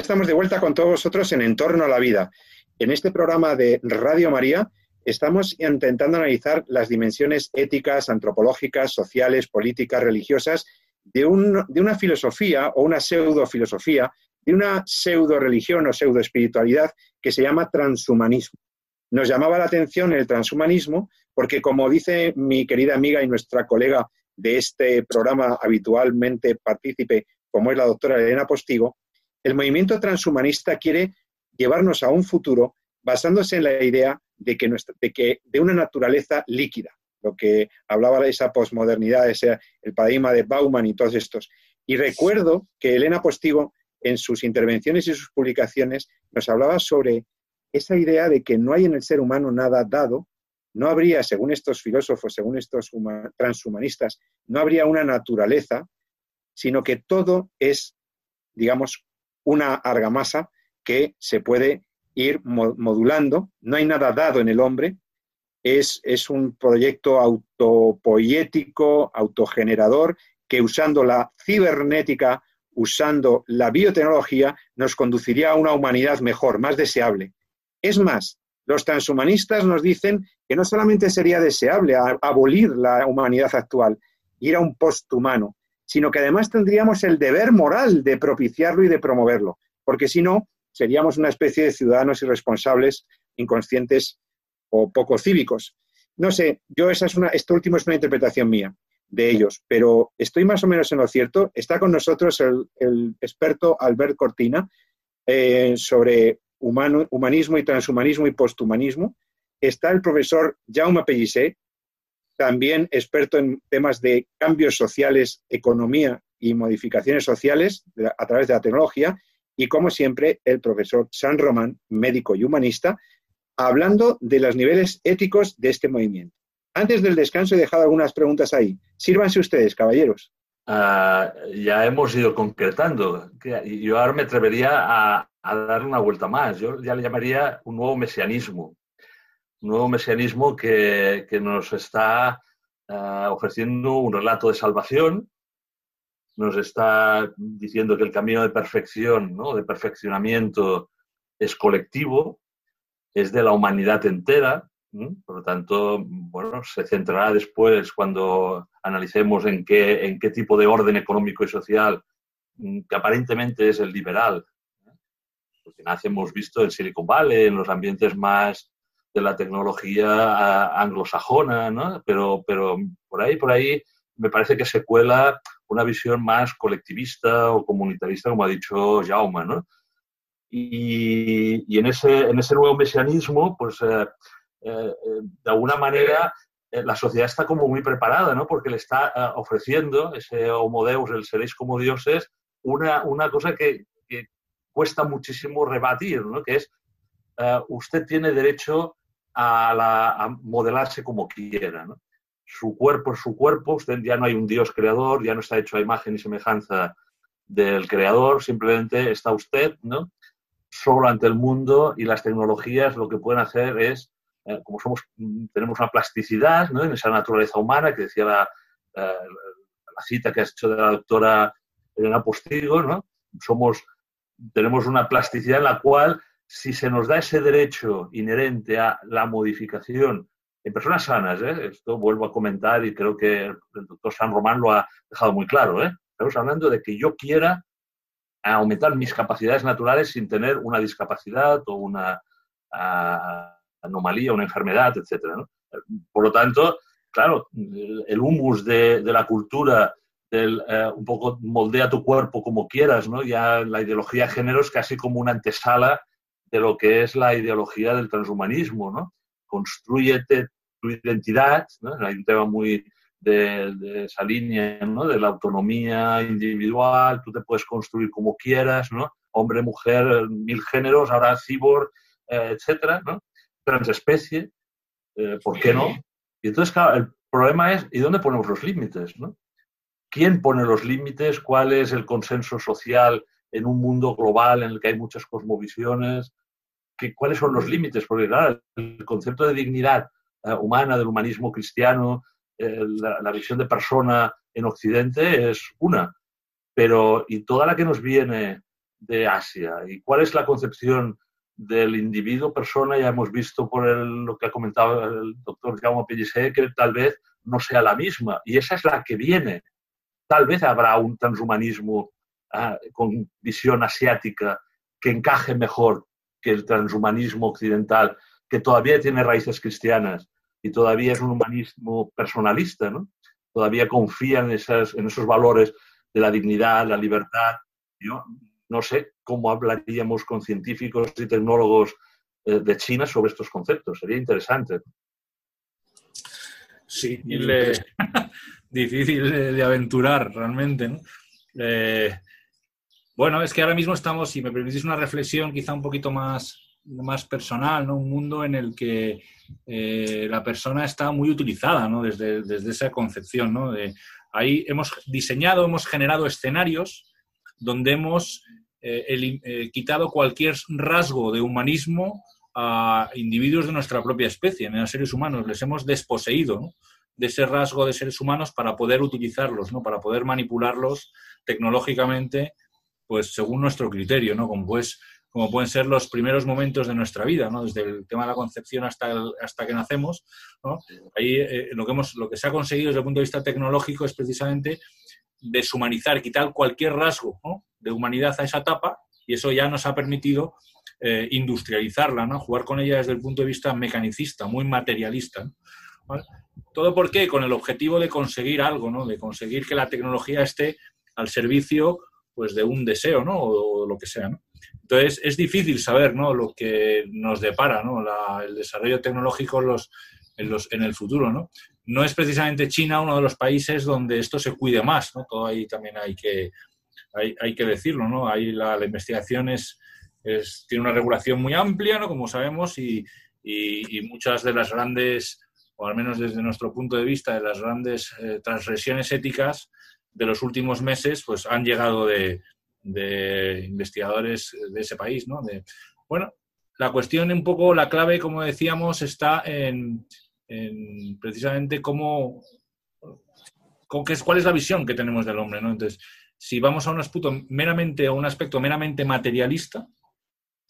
Estamos de vuelta con todos vosotros en Entorno a la Vida. En este programa de Radio María estamos intentando analizar las dimensiones éticas, antropológicas, sociales, políticas, religiosas de, una filosofía o una pseudo-filosofía, de una pseudo-religión o pseudo-espiritualidad que se llama transhumanismo. Nos llamaba la atención el transhumanismo porque, como dice mi querida amiga y nuestra colega de este programa habitualmente partícipe, como es la doctora Elena Postigo, el movimiento transhumanista quiere llevarnos a un futuro basándose en la idea de que, de, una naturaleza líquida, lo que hablaba de esa posmodernidad, ese, el paradigma de Bauman y todos estos. Y recuerdo que Elena Postigo, en sus intervenciones y sus publicaciones, nos hablaba sobre esa idea de que no hay en el ser humano nada dado, no habría, según estos filósofos, según estos transhumanistas, no habría una naturaleza, sino que todo es, digamos, una argamasa que se puede ir modulando. No hay nada dado en el hombre. Es, es un proyecto autopoético, autogenerador, que usando la cibernética, usando la biotecnología, nos conduciría a una humanidad mejor, más deseable. Es más, los transhumanistas nos dicen que no solamente sería deseable abolir la humanidad actual, ir a un posthumano, sino que además tendríamos el deber moral de propiciarlo y de promoverlo, porque si no, seríamos una especie de ciudadanos irresponsables, inconscientes o poco cívicos. No sé, yo esa es una, esto último es una interpretación mía de ellos, pero estoy más o menos en lo cierto. Está con nosotros el, experto Albert Cortina eh, sobre humanismo y transhumanismo y posthumanismo. Está el profesor Jaume Pellicer, también experto en temas de cambios sociales, economía y modificaciones sociales a través de la tecnología, y como siempre, el profesor San Román, médico y humanista, hablando de los niveles éticos de este movimiento. Antes del descanso he dejado algunas preguntas ahí. Sírvanse ustedes, caballeros. Ah, ya hemos ido concretando. Yo ahora me atrevería a, a dar una vuelta más. Yo ya le llamaría un nuevo mesianismo nuevo mesianismo que, nos está eh, ofreciendo un relato de salvación, nos está diciendo que el camino de perfección, ¿no? de perfeccionamiento, es colectivo, es de la humanidad entera. Por lo tanto, bueno, se centrará después cuando analicemos en qué, en qué tipo de orden económico y social, que aparentemente es el liberal, porque hemos visto en Silicon Valley, en los ambientes más de la tecnología anglosajona, ¿no? Pero, pero por ahí, por ahí me parece que se cuela una visión más colectivista o comunitarista, como ha dicho Jaume, ¿no? Y, y en, ese, en ese nuevo mesianismo, pues eh, eh, de alguna manera eh, la sociedad está como muy preparada, ¿no? Porque le está ofreciendo ese homo deus, el seréis como dioses, una, una cosa que, que cuesta muchísimo rebatir, ¿no? Que es, usted tiene derecho a, modelarse como quiera. Su cuerpo es su cuerpo, usted ya no hay un Dios creador, ya no está hecho a imagen y semejanza del creador, simplemente está usted, ¿no? Solo ante el mundo y las tecnologías lo que pueden hacer es, eh, como somos, tenemos una plasticidad ¿no? en esa naturaleza humana que decía la, eh, la cita que has hecho de la doctora Elena Postigo, ¿no? Somos, tenemos una plasticidad en la cual si se nos da ese derecho inherente a la modificación en personas sanas, ¿eh? esto vuelvo a comentar y creo que el doctor San Román lo ha dejado muy claro, ¿eh? estamos hablando de que yo quiera aumentar mis capacidades naturales sin tener una discapacidad o una anomalía, una enfermedad, etc. Por lo tanto, claro, el humus de, la cultura del, eh, un poco moldea tu cuerpo como quieras, ¿no? Ya la ideología de género es casi como una antesala de lo que es la ideología del transhumanismo, ¿no? Construyete tu identidad, ¿no? Hay un tema muy de, esa línea, ¿no? De la autonomía individual, tú te puedes construir como quieras, ¿no? Hombre, mujer, mil géneros, ahora cyborg, eh, etcétera, ¿no? Transespecie, eh, ¿por qué no? Y entonces, claro, el problema es, ¿y dónde ponemos los límites, no? ¿Quién pone los límites? ¿Cuál es el consenso social en un mundo global en el que hay muchas cosmovisiones? cuáles son los límites, porque claro, el concepto de dignidad eh, humana del humanismo cristiano, eh, la, visión de persona en Occidente es una, pero y toda la que nos viene de Asia. ¿Y cuál es la concepción del individuo persona? Ya hemos visto por lo que ha comentado el doctor Jaume Pellicer que tal vez no sea la misma. Y esa es la que viene. Tal vez habrá un transhumanismo con visión asiática que encaje mejor que el transhumanismo occidental, que todavía tiene raíces cristianas y todavía es un humanismo personalista. Todavía confía en, esas, en esos valores de la dignidad, la libertad. Yo no sé cómo hablaríamos con científicos y tecnólogos eh, de China sobre estos conceptos. Sería interesante. Sí, difícil de [laughs] aventurar realmente. Eh, bueno, es que ahora mismo estamos, si me permitís una reflexión quizá un poquito más, más personal, ¿no? Un mundo en el que eh, la persona está muy utilizada, ¿no? Desde, desde esa concepción, ¿no? De, ahí hemos diseñado, hemos generado escenarios donde hemos eh, eh, quitado cualquier rasgo de humanismo a individuos de nuestra propia especie, a seres humanos. Les hemos desposeído de ese rasgo de seres humanos para poder utilizarlos, ¿no? para poder manipularlos tecnológicamente pues según nuestro criterio, ¿no? Como, pues, como pueden ser los primeros momentos de nuestra vida, ¿no? Desde el tema de la concepción hasta, hasta que nacemos, ¿no? Ahí eh, lo, que hemos, lo que se ha conseguido desde el punto de vista tecnológico es precisamente deshumanizar, quitar cualquier rasgo de humanidad a esa etapa y eso ya nos ha permitido eh, industrializarla, ¿no? Jugar con ella desde el punto de vista mecanicista, muy materialista. Todo por qué? Con el objetivo de conseguir algo, ¿no? De conseguir que la tecnología esté al servicio pues de un deseo, ¿no? O, lo que sea, ¿no? Entonces, es difícil saber, ¿no? Lo que nos depara, ¿no? el desarrollo tecnológico los, en, los, en el futuro, ¿no? No es precisamente China uno de los países donde esto se cuide más, ¿no? Todo ahí también hay que, hay, hay que decirlo, ¿no? Ahí la, la investigación es, es, tiene una regulación muy amplia, ¿no? Como sabemos, y, y, muchas de las grandes, o al menos desde nuestro punto de vista, de las grandes eh, transgresiones éticas, de los últimos meses pues han llegado de, investigadores de ese país, ¿no? De, bueno, la cuestión un poco, la clave, como decíamos, está en, precisamente cómo, con qué, cuál es la visión que tenemos del hombre, ¿no? Entonces, si vamos a un aspecto meramente, a un aspecto meramente materialista,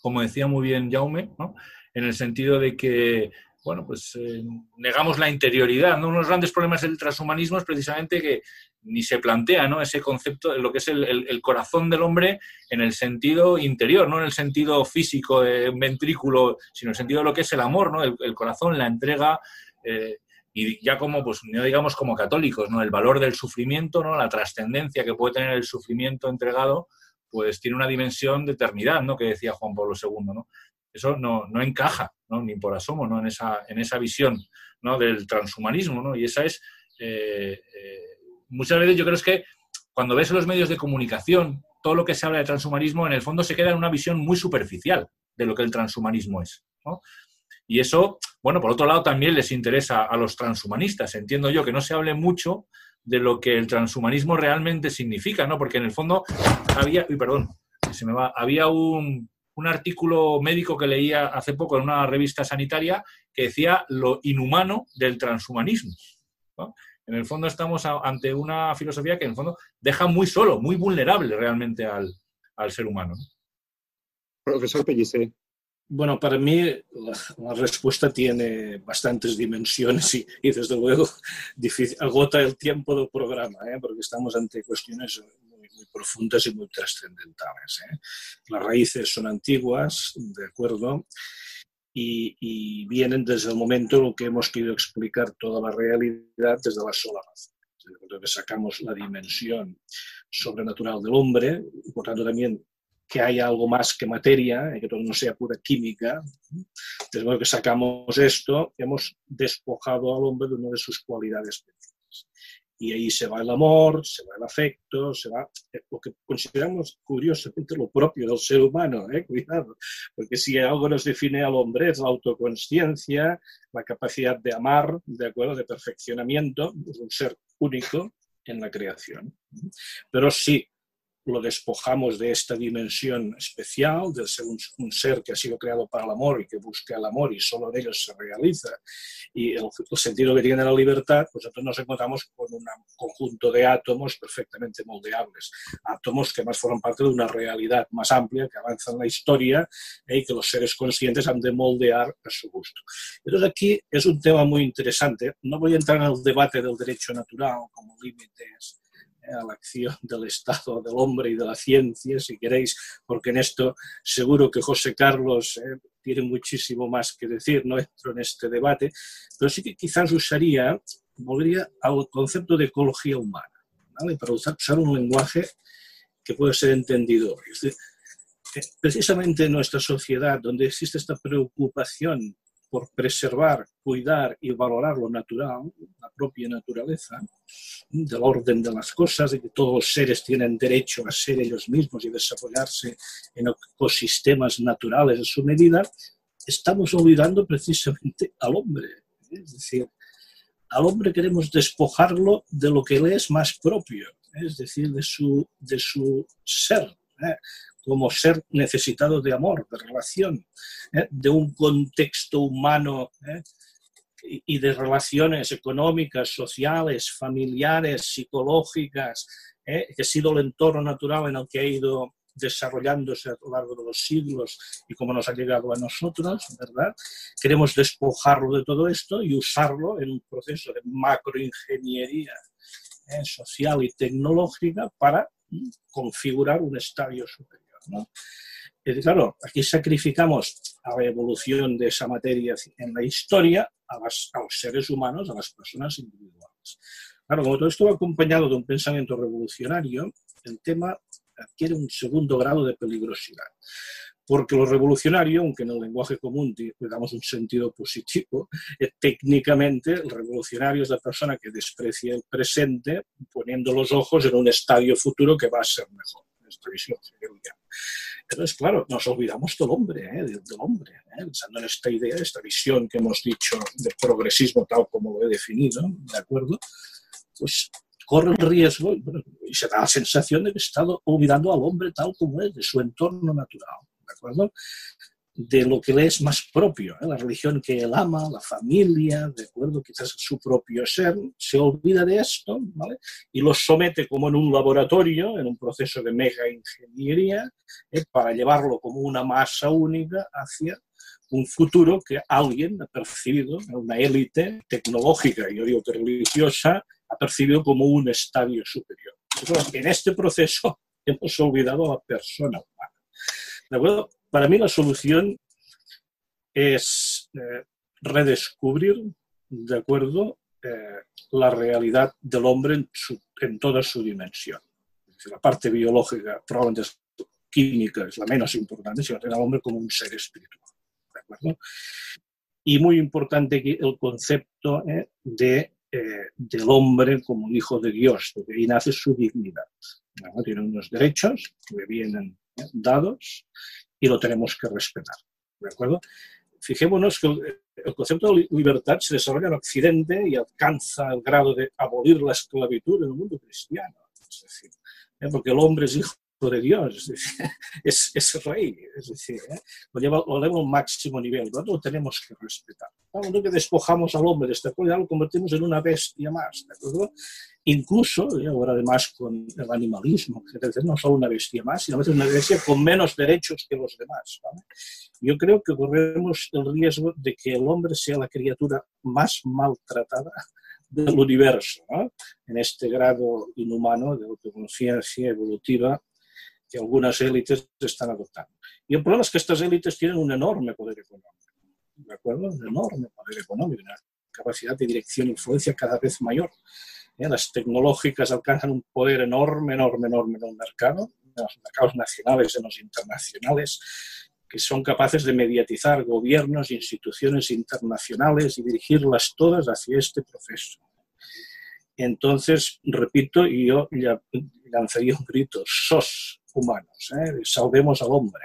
como decía muy bien Jaume, ¿no? en el sentido de que bueno, pues eh, negamos la interioridad. ¿no? Uno de los grandes problemas del transhumanismo es precisamente que ni se plantea ¿no? ese concepto lo que es el, corazón del hombre en el sentido interior, no en el sentido físico ventrículo, sino en el sentido de lo que es el amor, ¿no? el, corazón, la entrega. Eh, y ya como, pues, no digamos como católicos, ¿no? El valor del sufrimiento, ¿no? La trascendencia que puede tener el sufrimiento entregado, pues tiene una dimensión de eternidad, ¿no? Que decía Juan Pablo II, ¿no? Eso no, no encaja, ¿no? Ni por asomo, ¿no? En esa, en esa visión, ¿no? Del transhumanismo, ¿no? Y esa es... Eh, eh, muchas veces yo creo que cuando ves los medios de comunicación, todo lo que se habla de transhumanismo, en el fondo se queda en una visión muy superficial de lo que el transhumanismo es. Y eso, bueno, por otro lado también les interesa a los transhumanistas. Entiendo yo que no se hable mucho de lo que el transhumanismo realmente significa, ¿no? Porque en el fondo había, uy, perdón, se me va, había un, un artículo médico que leía hace poco en una revista sanitaria que decía lo inhumano del transhumanismo. ¿no? En el fondo estamos ante una filosofía que en el fondo deja muy solo, muy vulnerable realmente al, ser humano. Profesor Pellicer. Bueno, para mí la, respuesta tiene bastantes dimensiones y, desde luego agota el tiempo del programa, ¿eh? porque estamos ante cuestiones muy, profundas y muy trascendentales. ¿eh? Las raíces son antiguas, de acuerdo, y, vienen desde el momento en el que hemos querido explicar toda la realidad desde la sola razón. Desde que sacamos la dimensión sobrenatural del hombre, y por tanto también que haya algo más que materia, que todo no sea pura química. Desde que sacamos esto, hemos despojado al hombre de una de sus cualidades y ahí se va el amor, se va el afecto, se va lo que consideramos curiosamente lo propio del ser humano, ¿eh? [laughs] cuidado, porque si algo nos define al hombre es la autoconsciencia, la capacidad de amar, de acuerdo, de perfeccionamiento, es un ser único en la creación. Pero sí, lo despojamos de esta dimensión especial, de ser un, ser que ha sido creado para el amor y que busca el amor y solo en ellos se realiza, y el, sentido que tiene la libertad, pues entonces nos encontramos con un conjunto de átomos perfectamente moldeables, átomos que más forman parte de una realidad más amplia que avanza en la historia ¿eh? y que los seres conscientes han de moldear a su gusto. Entonces aquí es un tema muy interesante, no voy a entrar en el debate del derecho natural como límites a la acción del Estado, del hombre y de la ciencia, si queréis, porque en esto seguro que José Carlos eh, tiene muchísimo más que decir, no entro en este debate, pero sí que quizás usaría, volvería al concepto de ecología humana, para usar, un lenguaje que puede ser entendido. Eh, precisamente en nuestra sociedad, donde existe esta preocupación por preservar, cuidar y valorar lo natural, la propia naturaleza, del orden de las cosas, de que todos los seres tienen derecho a ser ellos mismos y desarrollarse en ecosistemas naturales a su medida, estamos olvidando precisamente al hombre. Es decir, al hombre queremos despojarlo de lo que le es más propio, es decir, de su, de su ser. ¿Eh? como ser necesitado de amor, de relación, ¿eh? de un contexto humano ¿eh? y de relaciones económicas, sociales, familiares, psicológicas, ¿eh? que ha sido el entorno natural en el que ha ido desarrollándose a lo largo de los siglos y como nos ha llegado a nosotros, ¿verdad? Queremos despojarlo de todo esto y usarlo en un proceso de macroingeniería social y tecnológica para configurar un estadio superior. ¿No? claro, aquí sacrificamos a la evolución de esa materia en la historia a, los seres humanos, a las personas individuales. Claro, como todo esto va acompañado de un pensamiento revolucionario, el tema adquiere un segundo grado de peligrosidad. Porque lo revolucionario, aunque en el lenguaje común le damos un sentido positivo, eh, técnicamente el revolucionario es la persona que desprecia el presente poniendo los ojos en un estadio futuro que va a ser mejor esta visión Entonces, claro, nos olvidamos del hombre, ¿eh? del, hombre, ¿eh? pensando en esta idea, esta visión que hemos dicho de progresismo tal como lo he definido, ¿de acuerdo? Pues corre el riesgo y se da la sensación de que está olvidando al hombre tal como es, de su entorno natural, ¿de acuerdo? De lo que le es más propio, ¿eh? la religión que él ama, la familia, de acuerdo, quizás su propio ser, se olvida de esto, ¿vale? Y lo somete como en un laboratorio, en un proceso de mega ingeniería, ¿eh? para llevarlo como una masa única hacia un futuro que alguien ha percibido, una élite tecnológica, yo digo que religiosa, ha percibido como un estadio superior. En este proceso [laughs] hemos olvidado a la persona humana. ¿De acuerdo? Para mí la solución es eh, redescubrir, de acuerdo, eh, la realidad del hombre en, toda su dimensión. La parte biológica, probablemente es química, es la menos importante, sino tener al hombre como un ser espiritual. ¿de acuerdo? Y muy importante el concepto eh, de, del hombre como hijo de Dios, porque ahí nace su dignidad. Tiene unos derechos que le vienen dados y lo tenemos que respetar. ¿De acuerdo? Fijémonos que el, concepto de libertad se desarrolla en Occidente y alcanza el grado de abolir la esclavitud en el mundo cristiano. Es decir, ¿eh? porque el hombre es hijo de Dios, es, [laughs] es, rey, es decir, ¿eh? lo, lleva, lo lleva máximo nivel, lo tenemos que respetar. Cuando que despojamos al hombre de esta cualidad, lo convertimos en una bestia más, ¿de acuerdo? Incluso, y ahora además con el animalismo, que no solo una bestia más, sino una bestia con menos derechos que los demás. Yo creo que corremos el riesgo de que el hombre sea la criatura más maltratada del universo, en este grado inhumano de autoconciencia evolutiva que algunas élites están adoptando. Y el problema es que estas élites tienen un enorme poder económico, ¿de acuerdo? Un enorme poder económico, una capacidad de dirección e influencia cada vez mayor. ¿Eh? Las tecnológicas alcanzan un poder enorme, enorme, enorme en el mercado, en los mercados nacionales, en los internacionales, que son capaces de mediatizar gobiernos, instituciones internacionales y dirigirlas todas hacia este proceso. Entonces, repito, y yo lanzaría un grito, sos humanos, ¿eh? salvemos al hombre.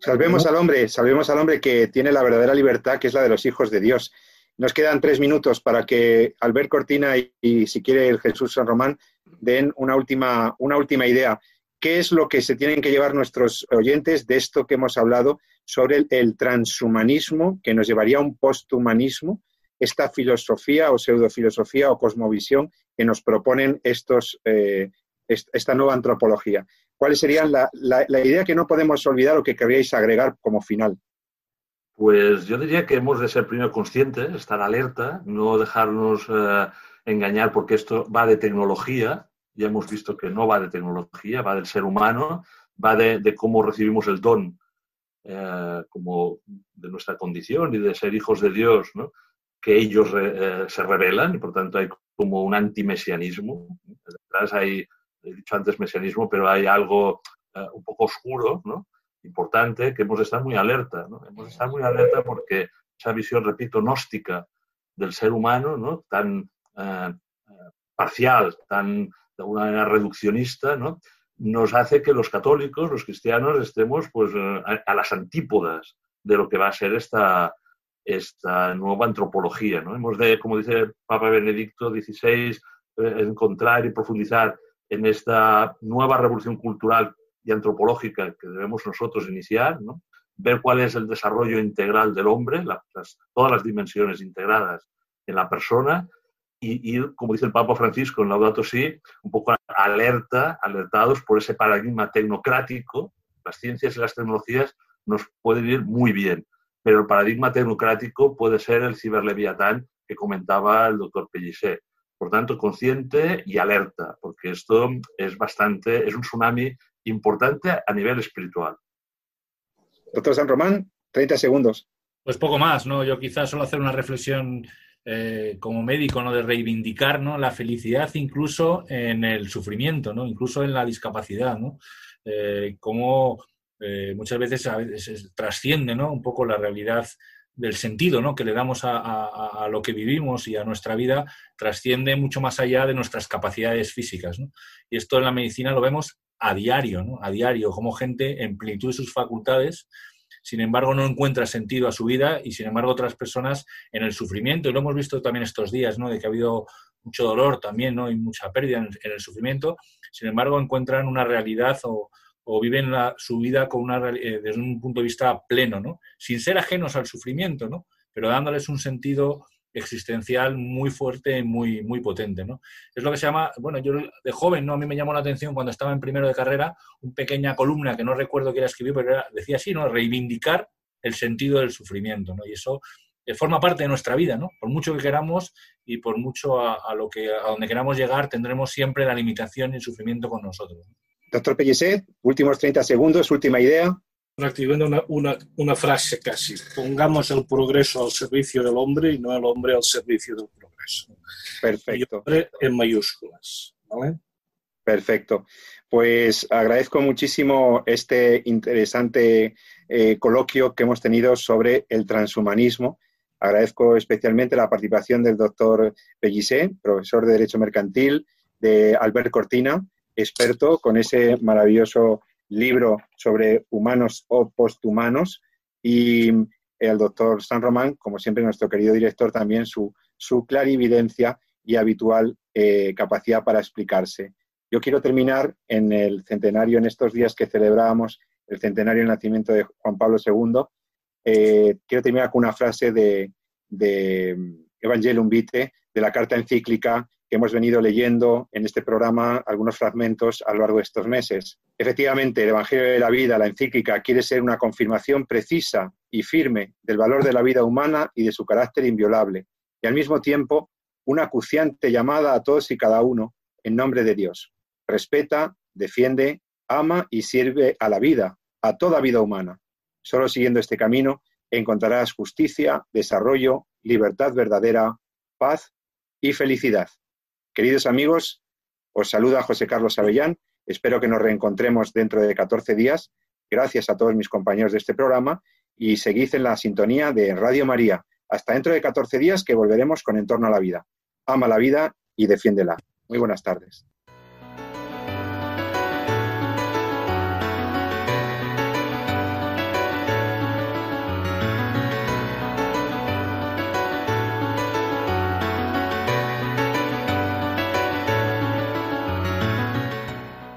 Salvemos al hombre, salvemos al hombre que tiene la verdadera libertad, que es la de los hijos de Dios. Nos quedan tres minutos para que Albert Cortina y, si quiere el Jesús San Román den una última, una última idea. ¿qué es lo que se tienen que llevar nuestros oyentes de esto que hemos hablado sobre el, transhumanismo, que nos llevaría a un posthumanismo, esta filosofía o pseudofilosofía o cosmovisión que nos proponen estos, eh, esta nueva antropología? ¿Cuál sería la, idea que no podemos olvidar o que querríais agregar como final? Pues yo diría que hemos de ser primero conscientes, estar alerta, no dejarnos eh, engañar porque esto va de tecnología, ya hemos visto que no va de tecnología, va del ser humano, va de, cómo recibimos el don eh, como de nuestra condición y de ser hijos de Dios, ¿no? que ellos eh, se revelan y por tanto hay como un antimesianismo. Detrás hay, he dicho antes mesianismo, pero hay algo un poco oscuro, ¿no? Importante que hemos de estar muy alerta. Hemos de estar muy alerta porque esa visión, repito, gnóstica del ser humano, ¿no? tan eh, parcial, tan de alguna manera reduccionista, ¿no? nos hace que los católicos, los cristianos, estemos pues, eh, a, las antípodas de lo que va a ser esta, esta nueva antropología. Hemos de, como dice Papa Benedicto XVI, eh, encontrar y profundizar en esta nueva revolución cultural y antropológica que debemos nosotros iniciar, ¿no? ver cuál es el desarrollo integral del hombre, todas las dimensiones integradas en la persona y ir, como dice el Papa Francisco en Laudato Si, un poco alerta, alertados por ese paradigma tecnocrático. Las ciencias y las tecnologías nos pueden ir muy bien, pero el paradigma tecnocrático puede ser el ciberleviatán que comentaba el doctor Pellicer. Por tanto, consciente y alerta, porque esto es bastante, es un tsunami importante a nivel espiritual. Doctor San Román, 30 segundos. Pues poco más, ¿no? Yo quizás solo hacer una reflexión eh, como médico, ¿no? De reivindicar, ¿no? La felicidad incluso en el sufrimiento, ¿no? Incluso en la discapacidad, ¿no? Eh, como eh, muchas veces, a veces trasciende, ¿no? Un poco la realidad del sentido ¿no? que le damos a, lo que vivimos y a nuestra vida trasciende mucho más allá de nuestras capacidades físicas. ¿no? Y esto en la medicina lo vemos a diario, ¿no? A diario, como gente en plenitud de sus facultades, sin embargo no encuentra sentido a su vida y sin embargo otras personas en el sufrimiento. Y lo hemos visto también estos días, ¿no? De que ha habido mucho dolor también, ¿no? Y mucha pérdida en, el sufrimiento. Sin embargo encuentran una realidad o, viven su vida con una, eh, desde un punto de vista pleno, ¿no? Sin ser ajenos al sufrimiento, ¿no? Pero dándoles un sentido existencial muy fuerte, muy, muy potente, ¿no? Es lo que se llama, bueno, yo de joven, ¿no? A mí me llamó la atención cuando estaba en primero de carrera, una pequeña columna que no recuerdo que era escribir, pero decía así, ¿no? Reivindicar el sentido del sufrimiento, ¿no? Y eso eh, forma parte de nuestra vida, ¿no? Por mucho que queramos y por mucho a, lo que, a donde queramos llegar, tendremos siempre la limitación y el sufrimiento con nosotros. Doctor Pellicer, últimos 30 segundos, última idea activando una, una, una, frase casi. Pongamos el progreso al servicio del hombre y no el hombre al servicio del progreso. Perfecto. en mayúsculas. ¿vale? Perfecto. Pues agradezco muchísimo este interesante eh, coloquio que hemos tenido sobre el transhumanismo. Agradezco especialmente la participación del doctor Pellicé, profesor de Derecho Mercantil, de Albert Cortina, experto con ese maravilloso libro sobre humanos o posthumanos y el doctor San Román, como siempre nuestro querido director, también su, su clarividencia y habitual eh, capacidad para explicarse. Yo quiero terminar en el centenario, en estos días que celebrábamos el centenario del nacimiento de Juan Pablo II, eh, quiero terminar con una frase de, de Evangelium Vitae, de la carta encíclica hemos venido leyendo en este programa algunos fragmentos a lo largo de estos meses. Efectivamente, el Evangelio de la Vida, la encíclica, quiere ser una confirmación precisa y firme del valor de la vida humana y de su carácter inviolable, y al mismo tiempo una acuciante llamada a todos y cada uno en nombre de Dios. Respeta, defiende, ama y sirve a la vida, a toda vida humana. Solo siguiendo este camino encontrarás justicia, desarrollo, libertad verdadera, paz y felicidad. Queridos amigos, os saluda José Carlos Avellán. Espero que nos reencontremos dentro de 14 días. Gracias a todos mis compañeros de este programa y seguid en la sintonía de Radio María. Hasta dentro de 14 días que volveremos con Entorno a la Vida. Ama la vida y defiéndela. Muy buenas tardes.